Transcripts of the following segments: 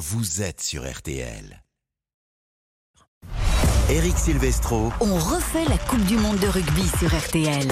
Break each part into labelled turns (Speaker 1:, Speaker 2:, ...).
Speaker 1: vous êtes sur RTL. Eric Silvestro.
Speaker 2: On refait la Coupe du Monde de rugby sur RTL.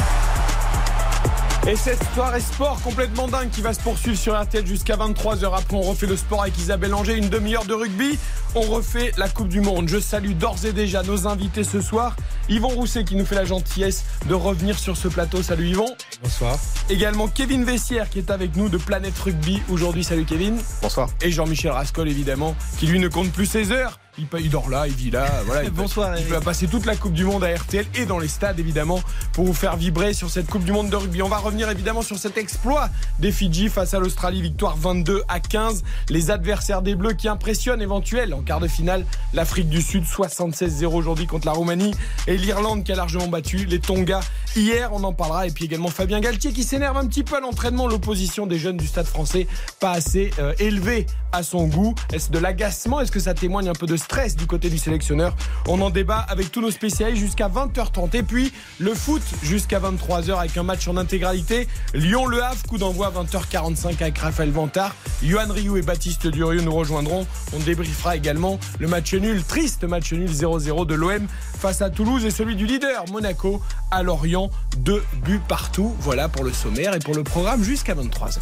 Speaker 3: Et cette soirée sport complètement dingue qui va se poursuivre sur RTL jusqu'à 23h. Après, on refait le sport avec Isabelle Anger, une demi-heure de rugby. On refait la Coupe du Monde. Je salue d'ores et déjà nos invités ce soir. Yvon Rousset qui nous fait la gentillesse de revenir sur ce plateau. Salut Yvon.
Speaker 4: Bonsoir.
Speaker 3: Également Kevin Vessière qui est avec nous de Planète Rugby aujourd'hui. Salut Kevin.
Speaker 4: Bonsoir.
Speaker 3: Et Jean-Michel Rascol évidemment qui lui ne compte plus ses heures il, dort là, il vit là. Voilà, il
Speaker 4: Bonsoir.
Speaker 3: il va passer toute la Coupe du Monde à RTL et dans les stades évidemment pour vous faire vibrer sur cette Coupe du Monde de rugby. On va revenir évidemment sur cet exploit des Fidji face à l'Australie, victoire 22 à 15. Les adversaires des Bleus qui impressionnent éventuellement en quart de finale. L'Afrique du Sud 76-0 aujourd'hui contre la Roumanie et l'Irlande qui a largement battu les Tonga hier. On en parlera et puis également Fabien Galtier qui s'énerve un petit peu à l'entraînement. L'opposition des jeunes du Stade Français pas assez euh, élevée à son goût. Est-ce de l'agacement? Est-ce que ça témoigne un peu de stress du côté du sélectionneur? On en débat avec tous nos spécialistes jusqu'à 20h30. Et puis le foot jusqu'à 23h avec un match en intégralité. Lyon-Le Havre, coup d'envoi 20h45 avec Raphaël Vantard. Yohan Rioux et Baptiste Durieux nous rejoindront. On débriefera également le match nul, triste match nul 0-0 de l'OM face à Toulouse et celui du leader Monaco à Lorient. Deux buts partout. Voilà pour le sommaire et pour le programme jusqu'à 23h.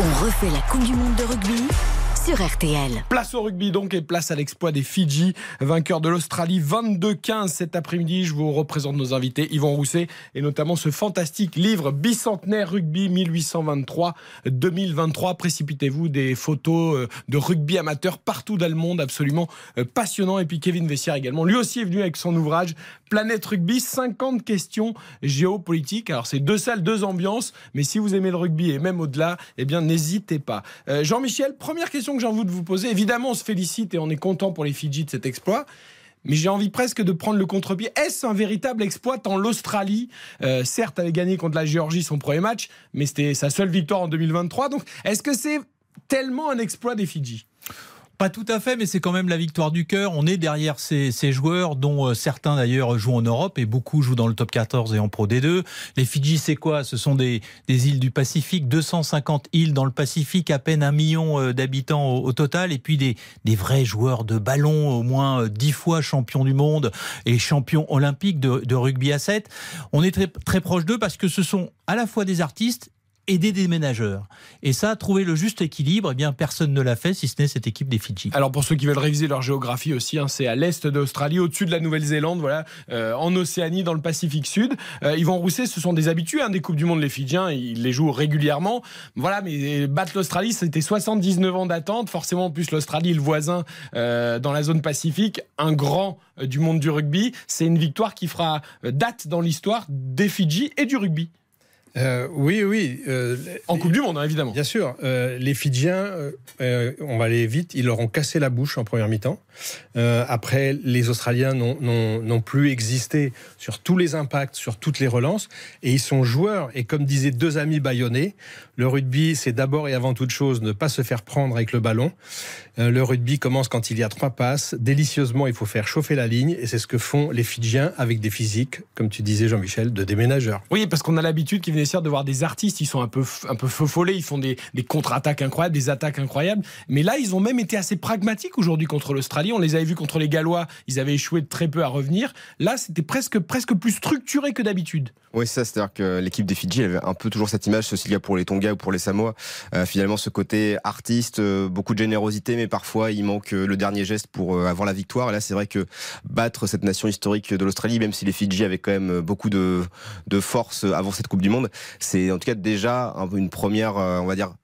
Speaker 2: On refait la Coupe du Monde de rugby sur RTL.
Speaker 3: Place au rugby donc et place à l'exploit des Fidji, vainqueurs de l'Australie 22-15 cet après-midi. Je vous représente nos invités Yvon Rousset et notamment ce fantastique livre bicentenaire rugby 1823-2023. Précipitez-vous des photos euh, de rugby amateur partout dans le monde, absolument euh, passionnant. Et puis Kevin Vessière également, lui aussi est venu avec son ouvrage Planète Rugby, 50 questions géopolitiques. Alors c'est deux salles, deux ambiances, mais si vous aimez le rugby et même au-delà, eh bien n'hésitez pas. Euh, Jean-Michel, première question que j'ai envie de vous poser. Évidemment, on se félicite et on est content pour les Fidji de cet exploit. Mais j'ai envie presque de prendre le contre-pied. Est-ce un véritable exploit tant l'Australie, euh, certes, avait gagné contre la Géorgie son premier match, mais c'était sa seule victoire en 2023. Donc, est-ce que c'est tellement un exploit des Fidji?
Speaker 4: Pas tout à fait, mais c'est quand même la victoire du cœur. On est derrière ces, joueurs, dont euh, certains d'ailleurs jouent en Europe et beaucoup jouent dans le top 14 et en Pro D2. Les Fidji, c'est quoi? Ce sont des, îles du Pacifique, 250 îles dans le Pacifique, à peine un million euh, d'habitants au, total, et puis des, vrais joueurs de ballon, au moins euh, dix fois champions du monde et champions olympiques de, rugby à 7. On est très, très proche d'eux parce que ce sont à la fois des artistes et des déménageurs. Et ça, trouver le juste équilibre, eh bien, personne ne l'a fait, si ce n'est cette équipe des Fidji.
Speaker 3: Alors, pour ceux qui veulent réviser leur géographie aussi, hein, c'est à l'est d'Australie, au-dessus de la Nouvelle-Zélande, voilà, euh, en Océanie, dans le Pacifique Sud. Euh, Yvan Rousset, ce sont des habitués hein, des Coupes du Monde, les Fidjiens, ils les jouent régulièrement. Voilà, mais battre l'Australie, c'était 79 ans d'attente. Forcément, en plus, l'Australie, le voisin euh, dans la zone Pacifique, un grand euh, du monde du rugby. C'est une victoire qui fera date dans l'histoire des Fidji et du rugby.
Speaker 5: Euh, oui, oui.
Speaker 3: Euh, en Coupe du Monde, hein, évidemment.
Speaker 5: Bien sûr. Euh, les Fidjiens, on va aller vite, ils leur ont cassé la bouche en première mi-temps. après, les Australiens n'ont plus existé sur tous les impacts, sur toutes les relances. Et ils sont joueurs. Et comme disaient deux amis baïonnés, le rugby, c'est d'abord et avant toute chose ne pas se faire prendre avec le ballon. le rugby commence quand il y a trois passes. Délicieusement, il faut faire chauffer la ligne. Et c'est ce que font les Fidjiens avec des physiques, comme tu disais, Jean-Michel, de déménageurs.
Speaker 3: Oui, parce qu'on a l'habitude qu'ils de voir des artistes, ils sont un peu, un peu feu ils font des, contre-attaques incroyables, des attaques incroyables. Mais là, ils ont même été assez pragmatiques aujourd'hui contre l'Australie. On les avait vus contre les Gallois, ils avaient échoué de très peu à revenir. Là, c'était presque, presque plus structuré que d'habitude.
Speaker 6: Oui, ça, c'est-à-dire que l'équipe des Fidji avait un peu toujours cette image, ceci y a pour les Tonga ou pour les Samoa. Euh, finalement, ce côté artiste, euh, beaucoup de générosité, mais parfois il manque euh, le dernier geste pour avoir la victoire. Et là, c'est vrai que battre cette nation historique de l'Australie, même si les Fidji avaient quand même beaucoup de, de force avant cette Coupe du Monde, c'est en tout cas déjà une première, on va dire,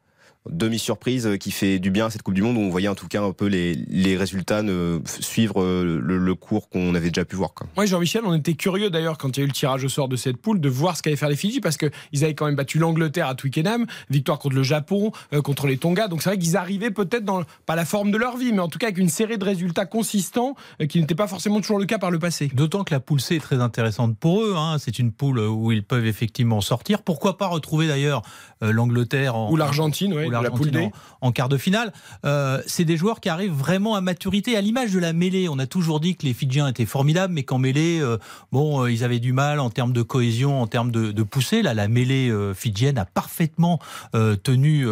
Speaker 6: demi-surprise euh, qui fait du bien à cette Coupe du Monde où on voyait en tout cas un peu les, les résultats ne, suivre euh, le, cours qu'on avait déjà pu voir.
Speaker 3: Oui, Jean-Michel, on était curieux d'ailleurs quand il y a eu le tirage au sort de cette poule de voir ce qu'allaient faire les Fidji parce qu'ils avaient quand même battu l'Angleterre à Twickenham, victoire contre le Japon, euh, contre les Tonga. Donc c'est vrai qu'ils arrivaient peut-être dans, pas la forme de leur vie, mais en tout cas avec une série de résultats consistants qui n'était pas forcément toujours le cas par le passé.
Speaker 4: D'autant que la poule C est très intéressante pour eux. Hein. C'est une poule où ils peuvent effectivement sortir. Pourquoi pas retrouver d'ailleurs l'Angleterre
Speaker 3: ou l'Argentine, oui
Speaker 4: ou
Speaker 3: la
Speaker 4: en, en quart de finale. Euh, c'est des joueurs qui arrivent vraiment à maturité, à l'image de la mêlée. On a toujours dit que les Fidjiens étaient formidables, mais qu'en mêlée, euh, bon, euh, ils avaient du mal en termes de cohésion, en termes de, de poussée. Là, la mêlée euh, fidjienne a parfaitement tenu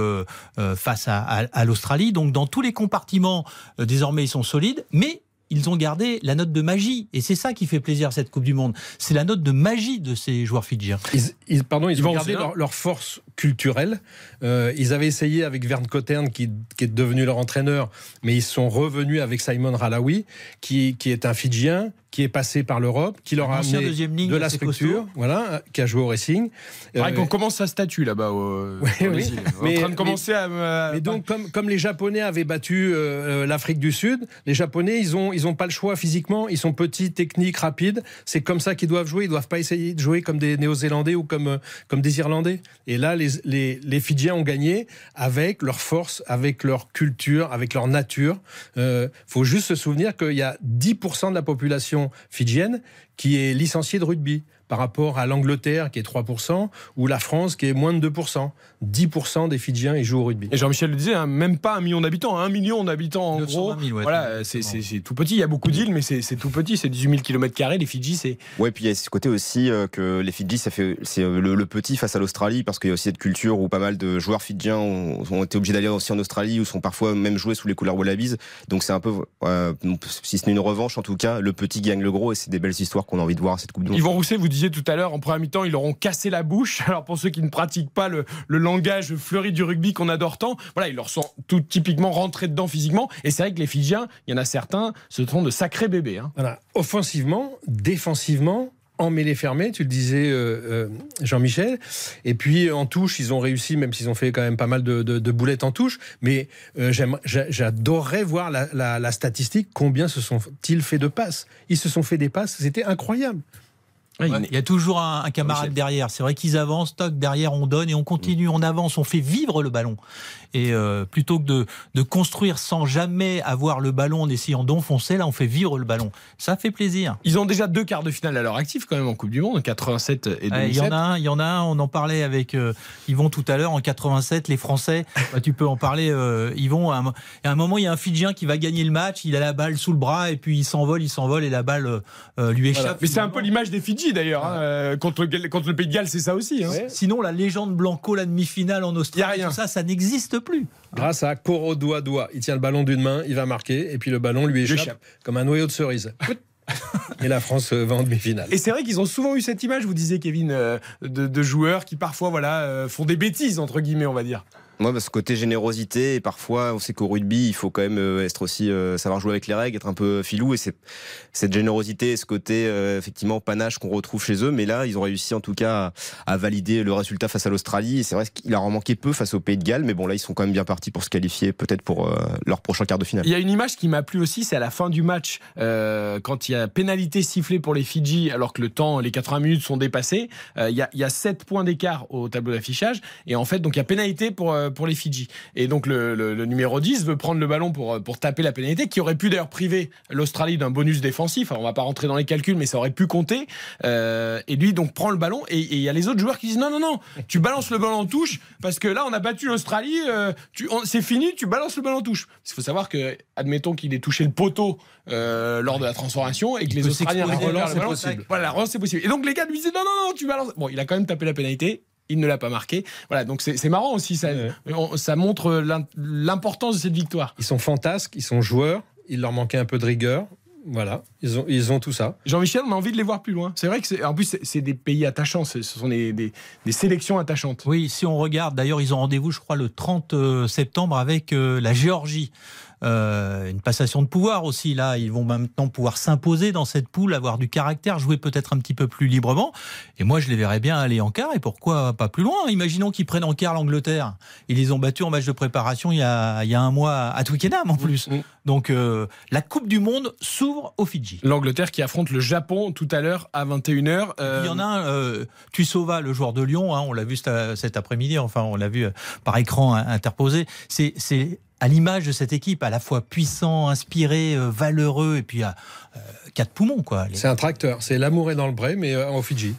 Speaker 4: face à, à- à l'Australie. Donc, dans tous les compartiments, désormais, ils sont solides, mais ils ont gardé la note de magie. Et c'est ça qui fait plaisir à cette Coupe du Monde. C'est la note de magie de ces joueurs fidjiens.
Speaker 5: Ils, ils- pardon, ils,
Speaker 3: Ils
Speaker 5: ont
Speaker 3: vont
Speaker 5: gardé
Speaker 3: hein.
Speaker 5: leur, leur force culturelle. Euh, ils avaient essayé avec Vern Cottern, qui, qui est devenu leur entraîneur, mais ils sont revenus avec Simon Ralawi, qui, qui est un Fidjien, qui est passé par l'Europe, qui leur a amené
Speaker 4: deuxième ligne
Speaker 5: de la structure,
Speaker 4: costaud.
Speaker 5: voilà, qui a joué au Racing.
Speaker 3: Pareil
Speaker 5: Euh,
Speaker 3: qu'on commence sa statue là-bas. au-
Speaker 5: Oui, oui. Mais-
Speaker 3: en train de commencer à. à-
Speaker 5: Mais donc, comme, comme les Japonais avaient battu euh, euh, l'Afrique du Sud, les Japonais, ils ont, ils ont pas le choix physiquement. Ils sont petits, techniques, rapides. C'est comme ça qu'ils doivent jouer. Ils doivent pas essayer de jouer comme des Néo-Zélandais ou comme, comme des Irlandais. Et là, les, les, les Fidjiens ont gagné avec leur force, avec leur culture, avec leur nature. Euh, faut juste se souvenir qu'il y a 10% de la population fidjienne qui est licenciée de rugby par rapport à l'Angleterre qui est 3% ou la France qui est moins de 2%. 10% des Fidjiens ils jouent au rugby.
Speaker 3: Et Jean-Michel le disait, hein, même pas un million d'habitants, un million d'habitants en
Speaker 4: 920
Speaker 3: gros.
Speaker 4: 000, ouais,
Speaker 3: voilà, c'est- c'est c'est tout petit. Il y a beaucoup d'îles, mais c'est c'est tout petit. C'est 18 000 km. Les Fidji, c'est.
Speaker 6: Ouais, puis il y a ce côté aussi euh, que les Fidji, ça fait c'est euh, le, le petit face à l'Australie parce qu'il y a aussi cette culture où pas mal de joueurs fidjiens ont, ont été obligés d'aller aussi en Australie ou sont parfois même joués sous les couleurs Wallabies. Donc c'est un peu, euh, si ce n'est une revanche en tout cas, le petit gagne le gros et c'est des belles histoires qu'on a envie de voir à cette Coupe du Monde.
Speaker 3: Yvon Rousset, vous tout à l'heure, en première mi-temps, ils leur ont cassé la bouche. Alors pour ceux qui ne pratiquent pas le, langage fleuri du rugby qu'on adore tant, voilà, ils leur sont tout typiquement rentrés dedans physiquement. Et c'est vrai que les Fidjiens, il y en a certains, ce sont de sacrés bébés. hein.
Speaker 5: Voilà. Offensivement, défensivement, en mêlée fermée, tu le disais euh, euh, Jean-Michel. Et puis en touche, ils ont réussi, même s'ils ont fait quand même pas mal de, boulettes en touche. Mais euh, j'adorerais voir la- la statistique, combien se sont-ils fait de passes Ils se sont fait des passes, c'était incroyable.
Speaker 3: Ouais,
Speaker 4: Ouais, Il y a toujours un, un camarade derrière. C'est vrai qu'ils avancent, toc, derrière on donne et on continue, on avance, on fait vivre le ballon. Et euh, plutôt que de, de construire sans jamais avoir le ballon en essayant d'enfoncer, là on fait vivre le ballon. Ça fait plaisir.
Speaker 3: Ils ont déjà deux quarts de finale à leur actif quand même en Coupe du Monde, 87 et 2007.
Speaker 4: Ouais, Il y en a un, il y en a un. On en parlait avec euh, Yvon tout à l'heure en 87. Les Français, bah, tu peux en parler. Euh, Yvon, à un, à un moment, il y a un Fidjien qui va gagner le match. Il a la balle sous le bras et puis il s'envole, il s'envole et la balle euh, euh, lui échappe.
Speaker 3: Mais c'est un peu l'image des Fidji d'ailleurs. hein, contre, le, contre le Pays de Galles, c'est ça aussi. hein.
Speaker 4: Sinon, la légende Blanco, la demi-finale en Australie,
Speaker 3: Y a rien.
Speaker 4: tout ça, ça n'existe plus.
Speaker 5: Grâce à Koro doigt doigt, il tient le ballon d'une main, il va marquer, et puis le ballon lui échappe,
Speaker 3: échappe.
Speaker 5: comme un noyau de cerise. et la France euh, va en demi-finale.
Speaker 3: Et c'est vrai qu'ils ont souvent eu cette image, vous disiez Kevin, euh, de, de joueurs qui parfois voilà, euh, font des bêtises, entre guillemets, on va dire.
Speaker 6: Moi, ce côté générosité, et parfois, on sait qu'au rugby, il faut quand même euh, être aussi euh, savoir jouer avec les règles, être un peu filou, et c'est cette générosité, et ce côté euh, effectivement panache qu'on retrouve chez eux. Mais là, ils ont réussi en tout cas à, à valider le résultat face à l'Australie. Et c'est vrai qu'il leur en manqué peu face au Pays de Galles, mais bon, là, ils sont quand même bien partis pour se qualifier, peut-être pour euh, leur prochain quart de finale.
Speaker 3: Il y a une image qui m'a plu aussi, c'est à la fin du match, euh, quand il y a pénalité sifflée pour les Fidji, alors que le temps, les 80 minutes sont dépassées. il, y a, il y a 7 points d'écart au tableau d'affichage. Et en fait, donc il y a pénalité pour, pour les Fidji. Et donc le, le- le numéro 10 veut prendre le ballon pour, euh, pour taper la pénalité, qui aurait pu d'ailleurs priver l'Australie d'un bonus défensif. Alors, on va pas rentrer dans les calculs, mais ça aurait pu compter. Euh, et lui, donc, prend le ballon. Et il y a les autres joueurs qui disent non, non, non, tu balances le ballon en touche, parce que là, on a battu l'Australie, euh, c'est fini, tu balances le ballon en touche. Il faut savoir que, admettons qu'il ait touché le poteau euh, lors de la transformation et que les Australiens
Speaker 4: la relance est possible.
Speaker 3: Voilà, la relance, c'est possible. Et donc, les gars lui disaient non, non, non, tu balances. Bon, il a quand même tapé la pénalité. Il ne l'a pas marqué. Voilà, donc c'est marrant aussi. Ça,
Speaker 5: Ouais.
Speaker 3: on- ça montre l'im- l'importance de cette victoire.
Speaker 5: Ils sont fantasques, ils sont joueurs, il leur manquait un peu de rigueur. Voilà, ils ont, ils ont tout ça.
Speaker 3: Jean-Michel, on a envie de les voir plus loin. C'est vrai que c'est, en plus, c'est- des pays attachants. Ce sont des, des- des sélections attachantes.
Speaker 4: Oui, si on regarde, d'ailleurs, ils ont rendez-vous, je crois, le 30 septembre avec euh, la Géorgie. Euh, une passation de pouvoir aussi. Là, ils vont maintenant pouvoir s'imposer dans cette poule, avoir du caractère, jouer peut-être un petit peu plus librement. Et moi, je les verrais bien aller en quart. Et pourquoi pas plus loin? Imaginons qu'ils prennent en quart l'Angleterre. Ils les ont battus en match de préparation il y a, il y a un mois à Twickenham en plus. Donc, euh, la Coupe du Monde s'ouvre aux Fidji.
Speaker 3: L'Angleterre qui affronte le Japon tout à l'heure à 21h.
Speaker 4: Il y en a un, euh, Tuisova, le joueur de Lyon, hein, on l'a vu cet, après-midi, enfin on l'a vu euh, par écran interposé. C'est à l'image de cette équipe, à la fois puissant, inspiré, euh, valeureux, et puis euh, quatre poumons, quoi. Les-
Speaker 5: C'est un tracteur. C'est l'amour est dans le bray, mais euh, en Fidji.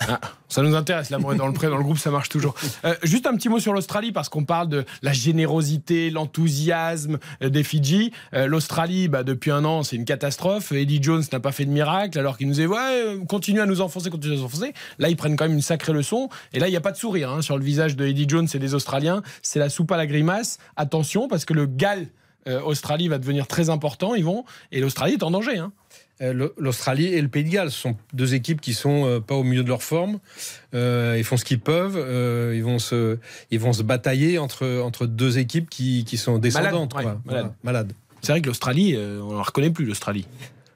Speaker 3: Ah, ça nous intéresse, l'amour est dans le pré, dans le groupe, ça marche toujours. Euh, juste un petit mot sur l'Australie, parce qu'on parle de la générosité, l'enthousiasme euh, des Fidji. Euh, L'Australie, bah, depuis un an, c'est une catastrophe. Eddie Jones n'a pas fait de miracle, alors qu'il nous dit, ouais, euh, continue à nous enfoncer, continue à nous enfoncer. Là, ils prennent quand même une sacrée leçon. Et là, il n'y a pas de sourire hein, sur le visage de Eddie Jones et des Australiens. C'est la soupe à la grimace. Attention, parce que le gal euh, Australie va devenir très important, ils vont, et l'Australie est en danger. Hein.
Speaker 5: Euh, L'Australie et le Pays de Galles ce sont deux équipes qui sont euh, pas au milieu de leur forme. Euh, ils font ce qu'ils peuvent. euh, ils vont se, ils vont se batailler entre entre deux équipes qui, qui sont descendantes.
Speaker 3: ouais,
Speaker 5: quoi.
Speaker 3: malade.
Speaker 5: Voilà, malades.
Speaker 3: C'est vrai que l'Australie, euh, on ne la reconnaît plus, l'Australie.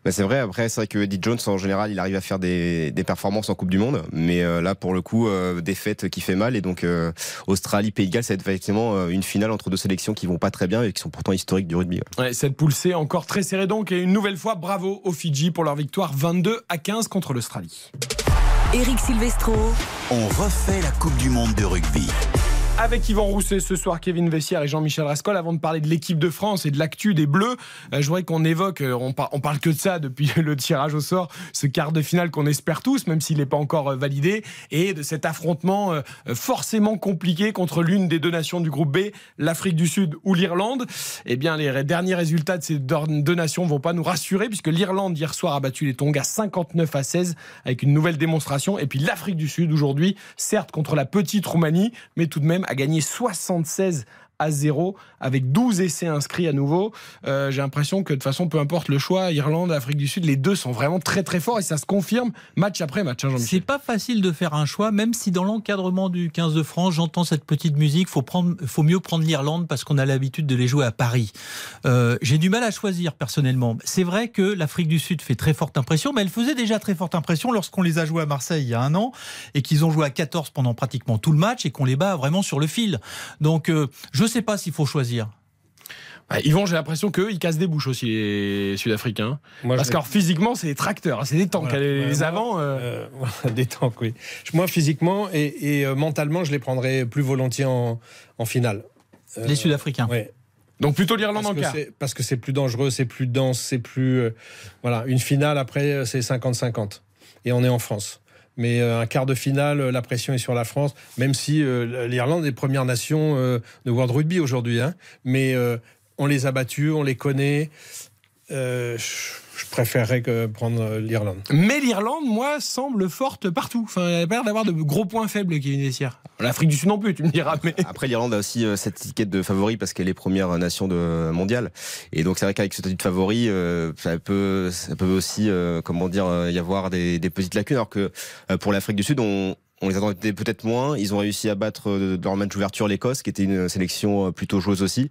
Speaker 6: Bah, c'est vrai, après, c'est vrai que Eddie Jones, en général, il arrive à faire des, des performances en Coupe du Monde. Mais euh, là, pour le coup, euh, défaite qui fait mal. Et donc, euh, Australie, Pays de Galles, ça va être effectivement une finale entre deux sélections qui vont pas très bien et qui sont pourtant historiques du rugby. ouais.
Speaker 3: Ouais, cette poule C encore très serrée donc et une nouvelle fois bravo aux Fidji pour leur victoire 22 à 15 contre l'Australie.
Speaker 2: Eric Silvestro.
Speaker 1: On refait la Coupe du Monde de rugby.
Speaker 3: Avec Yvan Rousset ce soir, Kevin Vessière et Jean-Michel Rascol, avant de parler de l'équipe de France et de l'actu des Bleus, euh, je voudrais qu'on évoque, euh, on, par- on parle que de ça depuis le tirage au sort, ce quart de finale qu'on espère tous, même s'il n'est pas encore euh, validé, et de cet affrontement forcément compliqué contre l'une des deux nations du groupe B, l'Afrique du Sud ou l'Irlande. Eh bien, les derniers résultats de ces deux nations vont pas nous rassurer, puisque l'Irlande hier soir a battu les Tonga 59 à 16 avec une nouvelle démonstration, et puis l'Afrique du Sud aujourd'hui, certes contre la petite Roumanie, mais tout de même a gagné 76 à 0 avec 12 essais inscrits à nouveau. Euh, J'ai l'impression que de toute façon, peu importe le choix, Irlande, Afrique du Sud, les deux sont vraiment très très forts et ça se confirme match après match. hein,
Speaker 4: C'est pas facile de faire un choix, même si dans l'encadrement du 15 de France, j'entends cette petite musique. Faut prendre, faut mieux prendre l'Irlande parce qu'on a l'habitude de les jouer à Paris. Euh, J'ai du mal à choisir personnellement. C'est vrai que l'Afrique du Sud fait très forte impression, mais elle faisait déjà très forte impression lorsqu'on les a joués à Marseille il y a un an et qu'ils ont joué à 14 pendant pratiquement tout le match et qu'on les bat vraiment sur le fil. Donc, euh, je sais pas s'il faut choisir.
Speaker 3: Ouais, Yvon, j'ai l'impression qu'eux, ils cassent des bouches aussi, les Sud-Africains.
Speaker 5: Moi,
Speaker 3: Parce
Speaker 5: je-
Speaker 3: que physiquement, c'est des tracteurs, c'est des tanks.
Speaker 5: Voilà.
Speaker 3: Les, avants. euh,
Speaker 5: Euh, des tanks, oui. Moi, physiquement et, et, euh, mentalement, je les prendrais plus volontiers en, en finale. Euh,
Speaker 4: Les Sud-Africains.
Speaker 5: ouais.
Speaker 3: Donc plutôt l'Irlande
Speaker 5: Parce
Speaker 3: en
Speaker 5: que
Speaker 3: quart.
Speaker 5: c'est- Parce que c'est plus dangereux, c'est plus dense, c'est plus. euh, voilà, une finale après, c'est 50-50. Et on est en France. Mais euh, un quart de finale, euh, la pression est sur la France, même si euh, l'Irlande est première nation de World Rugby aujourd'hui. hein. Mais on les a battus, on les connaît. Je préférerais que prendre euh, l'Irlande.
Speaker 3: Mais l'Irlande, moi, semble forte partout. Enfin, elle a pas l'air d'avoir de gros points faibles, Kevin Vessière. L'Afrique du Sud non plus, tu me diras. Mais...
Speaker 6: Après, l'Irlande a aussi euh, cette étiquette de favori parce qu'elle est première nation de mondiale. Et donc, c'est vrai qu'avec ce statut de favori, euh, ça peut, ça peut aussi, euh, comment dire, y avoir des, des petites lacunes. Alors que euh, pour l'Afrique du Sud, on, on les attendait peut-être moins. Ils ont réussi à battre euh, dans leur match d'ouverture l'Écosse, qui était une sélection euh, plutôt joueuse aussi.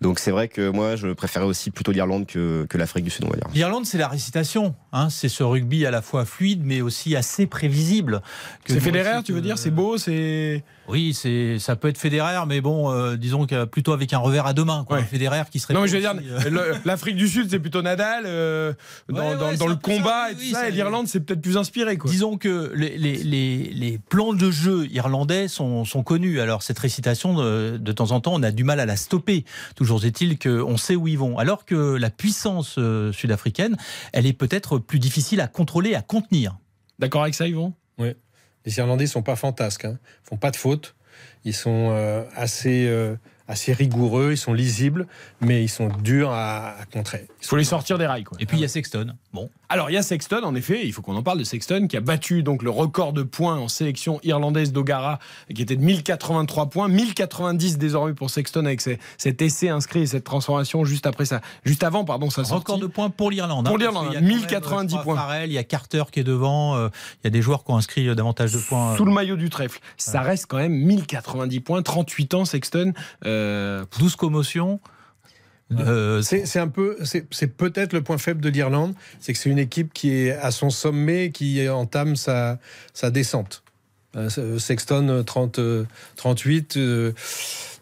Speaker 6: Donc, c'est vrai que moi, je préférais aussi plutôt l'Irlande que, que l'Afrique du Sud, on va dire.
Speaker 4: L'Irlande, c'est la récitation. Hein, c'est ce rugby à la fois fluide, mais aussi assez prévisible. Que
Speaker 3: C'est
Speaker 4: aussi,
Speaker 3: tu veux dire? C'est beau, c'est.
Speaker 4: Oui, c'est ça peut être fédéraire, mais bon, euh, disons que plutôt avec un revers à deux mains, quoi.
Speaker 3: Ouais.
Speaker 4: Fédéraire qui serait.
Speaker 3: Non, mais je veux dire,
Speaker 4: euh,
Speaker 3: l'Afrique du Sud, c'est plutôt Nadal. euh, dans
Speaker 4: Ouais, ouais,
Speaker 3: dans-
Speaker 4: c'est
Speaker 3: dans
Speaker 4: un
Speaker 3: le
Speaker 4: ça,
Speaker 3: combat
Speaker 4: oui,
Speaker 3: et tout
Speaker 4: oui,
Speaker 3: ça,
Speaker 4: ça-
Speaker 3: et l'Irlande, c'est peut-être plus inspiré, quoi.
Speaker 4: Disons que les, les, les, les plans de jeu irlandais sont, sont connus. Alors cette récitation, de, de temps en temps, on a du mal à la stopper. Toujours est-il qu'on sait où ils vont. Alors que la puissance sud-africaine, elle est peut-être plus difficile à contrôler, à contenir.
Speaker 3: D'accord avec ça, Yvon?
Speaker 5: Les Irlandais sont pas fantasques, hein. Font pas de fautes. Ils sont euh, assez, euh, assez rigoureux, ils sont lisibles, mais ils sont durs à, à contrer.
Speaker 3: Il faut les sortir des rails, quoi.
Speaker 4: Et puis il y a Sexton. Bon,
Speaker 3: Alors il y a Sexton, en effet, il faut qu'on en parle de Sexton, qui a battu donc le record de points en sélection irlandaise d'Ogara, qui était de 1083 points, 1090 désormais pour Sexton avec ses- cet essai inscrit et cette transformation juste après ça, juste avant pardon sa sortie.
Speaker 4: record de points pour l'Irlande. hein,
Speaker 3: Pour l'Irlande,
Speaker 4: qu'il y a quand même,
Speaker 3: 1090
Speaker 4: je crois,
Speaker 3: points.
Speaker 4: Farrell, il y a Carter qui est devant. euh, il y a des joueurs qui ont inscrit euh, davantage de points. euh,
Speaker 3: Sous le maillot du trèfle. Ça reste quand même 1090 points, 38 ans Sexton. Euh,
Speaker 4: 12 commotions. Euh,
Speaker 5: C'est un peu, c'est peut-être le point faible de l'Irlande, c'est que c'est une équipe qui est à son sommet, qui entame sa, descente. Euh, Sexton, euh, 30, euh, 38, euh,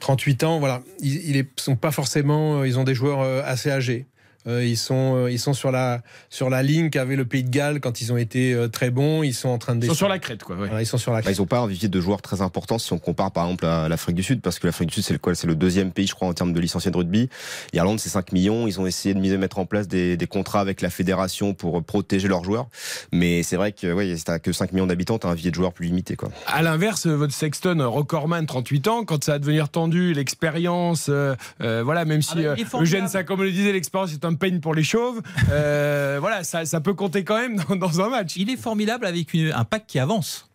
Speaker 5: 38 ans, voilà. Ils, ils sont pas forcément, ils ont des joueurs assez âgés. Euh, ils sont, euh, ils sont sur la sur la ligne qu'avait le Pays de Galles quand ils ont été euh, très bons. Ils sont en train de
Speaker 3: Ils sont sur la crête, quoi. ouais.
Speaker 5: Ils sont sur la
Speaker 6: Bah,
Speaker 5: crête.
Speaker 6: ils n'ont pas un vivier de joueurs très importants si on compare par exemple à l'Afrique du Sud, parce que l'Afrique du Sud c'est le quoi C'est le deuxième pays, je crois, en termes de licenciés de rugby. Irlande c'est 5 millions. Ils ont essayé de miser- mettre en place des, des contrats avec la fédération pour protéger leurs joueurs, mais c'est vrai que ouais, si t'as que 5 millions d'habitants, t'as un vivier de joueurs plus limité, quoi.
Speaker 3: À l'inverse, votre Sexton, recordman, 38 ans, quand ça va devenir tendu, l'expérience, euh, euh, voilà, même si
Speaker 4: Ah bah,
Speaker 3: euh. Eugène, ça, comme le disait, l'expérience est un peigne pour les chauves, euh, voilà, ça, peut compter quand même dans, un match.
Speaker 4: Il est formidable avec un pack qui avance.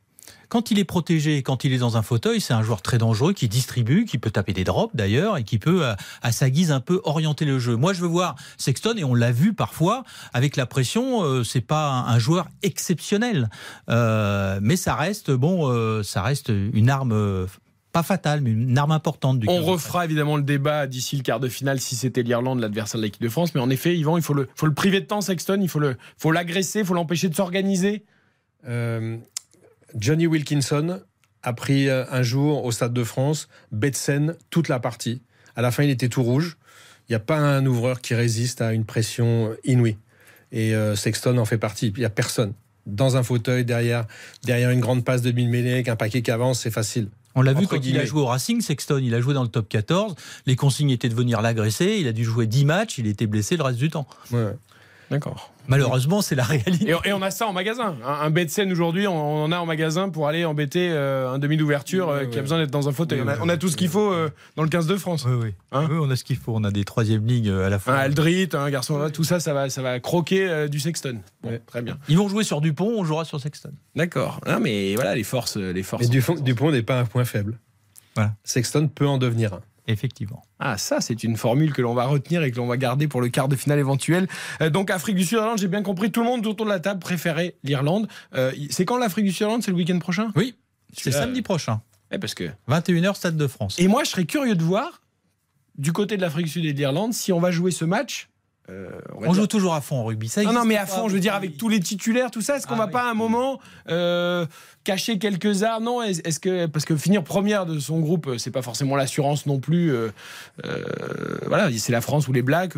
Speaker 4: Quand il est protégé, quand il est dans un fauteuil, c'est un joueur très dangereux qui distribue, qui peut taper des drops d'ailleurs et qui peut, à, à sa guise, un peu orienter le jeu. Moi, je veux voir Sexton et on l'a vu parfois avec la pression. euh, c'est pas un, joueur exceptionnel, Euh, mais ça reste bon, euh, ça reste une arme. Euh, pas fatale, mais une arme importante du
Speaker 3: On
Speaker 4: 15 de
Speaker 3: refera évidemment le débat d'ici le quart de finale si c'était l'Irlande, l'adversaire de l'équipe de France. Mais en effet, Yvan, il faut le, faut le priver de temps, Sexton. Il faut le, faut l'agresser, il faut l'empêcher de s'organiser.
Speaker 5: Euh, Johnny Wilkinson a pris euh, un jour au Stade de France Betsen toute la partie. À la fin, il était tout rouge. Il n'y a pas un ouvreur qui résiste à une pression inouïe. Et euh, Sexton en fait partie. Il n'y a personne. Dans un fauteuil, derrière, derrière une grande passe de mille mêlée, avec un paquet qui avance, c'est facile.
Speaker 4: On l'a vu quand il a joué au Racing, Sexton, il a joué dans le top 14. Les consignes étaient de venir l'agresser. Il a dû jouer 10 matchs. Il était blessé le reste du temps.
Speaker 5: Ouais.
Speaker 3: D'accord.
Speaker 4: Malheureusement, c'est la réalité.
Speaker 3: Et, et on a ça en magasin. Un, un Betsen aujourd'hui, on, on en a en magasin pour aller embêter euh, un demi d'ouverture euh, qui a besoin d'être dans un fauteuil. On, a,
Speaker 5: ouais,
Speaker 3: on a tout ce qu'il faut euh, dans le 15 de France.
Speaker 4: Oui, oui.
Speaker 3: Hein
Speaker 4: Oui, on a ce qu'il faut. On a des troisième lignes à la
Speaker 3: Un
Speaker 4: fois.
Speaker 3: Aldrit, un garçon, tout ça, ça va, ça va croquer euh, du Sexton. Bon, très bien.
Speaker 4: Ils vont jouer sur Dupont, on jouera sur Sexton.
Speaker 3: D'accord. Mais voilà, les forces, les forces.
Speaker 5: Mais Dupont, Dupont n'est pas un point faible.
Speaker 4: Voilà.
Speaker 5: Sexton peut en devenir un.
Speaker 4: Effectivement.
Speaker 3: Ah, ça, c'est une formule que l'on va retenir et que l'on va garder pour le quart de finale éventuel. Euh, donc, Afrique du Sud-Irlande, j'ai bien compris, tout le monde autour de la table préférait l'Irlande. Euh, c'est quand l'Afrique du Sud-Irlande? C'est le week-end prochain?
Speaker 4: Oui, c'est
Speaker 3: Celui-là,
Speaker 4: samedi prochain.
Speaker 3: Eh, parce que...
Speaker 4: 21h, Stade de France.
Speaker 3: Et moi, je serais curieux de voir, du côté de l'Afrique du Sud et de l'Irlande, si on va jouer ce match. Euh, on
Speaker 4: joue toujours à fond en rugby. Ça
Speaker 3: Non, non, mais à fond, je veux dire, avec tous les titulaires, tout ça, est-ce qu'on
Speaker 4: Ah
Speaker 3: va
Speaker 4: oui.
Speaker 3: pas à un moment euh, cacher quelques armes Non, est- est-ce que. Parce que finir première de son groupe, euh, c'est pas forcément l'assurance non plus. euh, voilà, c'est la France ou les Blacks.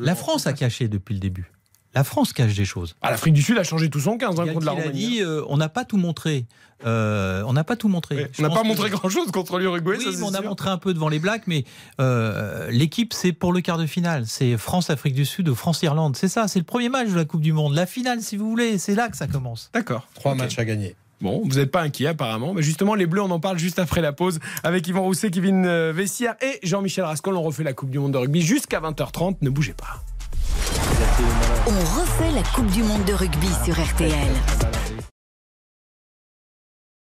Speaker 4: La France a caché depuis le début. La France cache des choses.
Speaker 3: Ah, L'Afrique du Sud a changé tout son 15 hein, contre la Roumanie.
Speaker 4: dit, euh, on n'a pas tout montré. Euh, on n'a pas tout montré.
Speaker 3: On n'a pas
Speaker 4: que-
Speaker 3: montré grand-chose contre l'Uruguay,
Speaker 4: Oui,
Speaker 3: ça
Speaker 4: mais on a montré un peu devant les Blacks, mais euh, l'équipe, c'est pour le quart de finale. C'est France-Afrique du Sud ou France-Irlande. C'est ça, c'est le premier match de la Coupe du Monde. La finale, si vous voulez, c'est là que ça commence.
Speaker 3: D'accord.
Speaker 5: Trois matchs à gagner.
Speaker 3: Bon, vous n'êtes pas inquiet apparemment. Mais justement, les Bleus, on en parle juste après la pause avec Yvan Rousset, Kevin Vessière et Jean-Michel Rascol. On refait la Coupe du Monde de rugby jusqu'à 20h30. Ne bougez pas.
Speaker 2: On refait la Coupe du Monde de rugby sur RTL.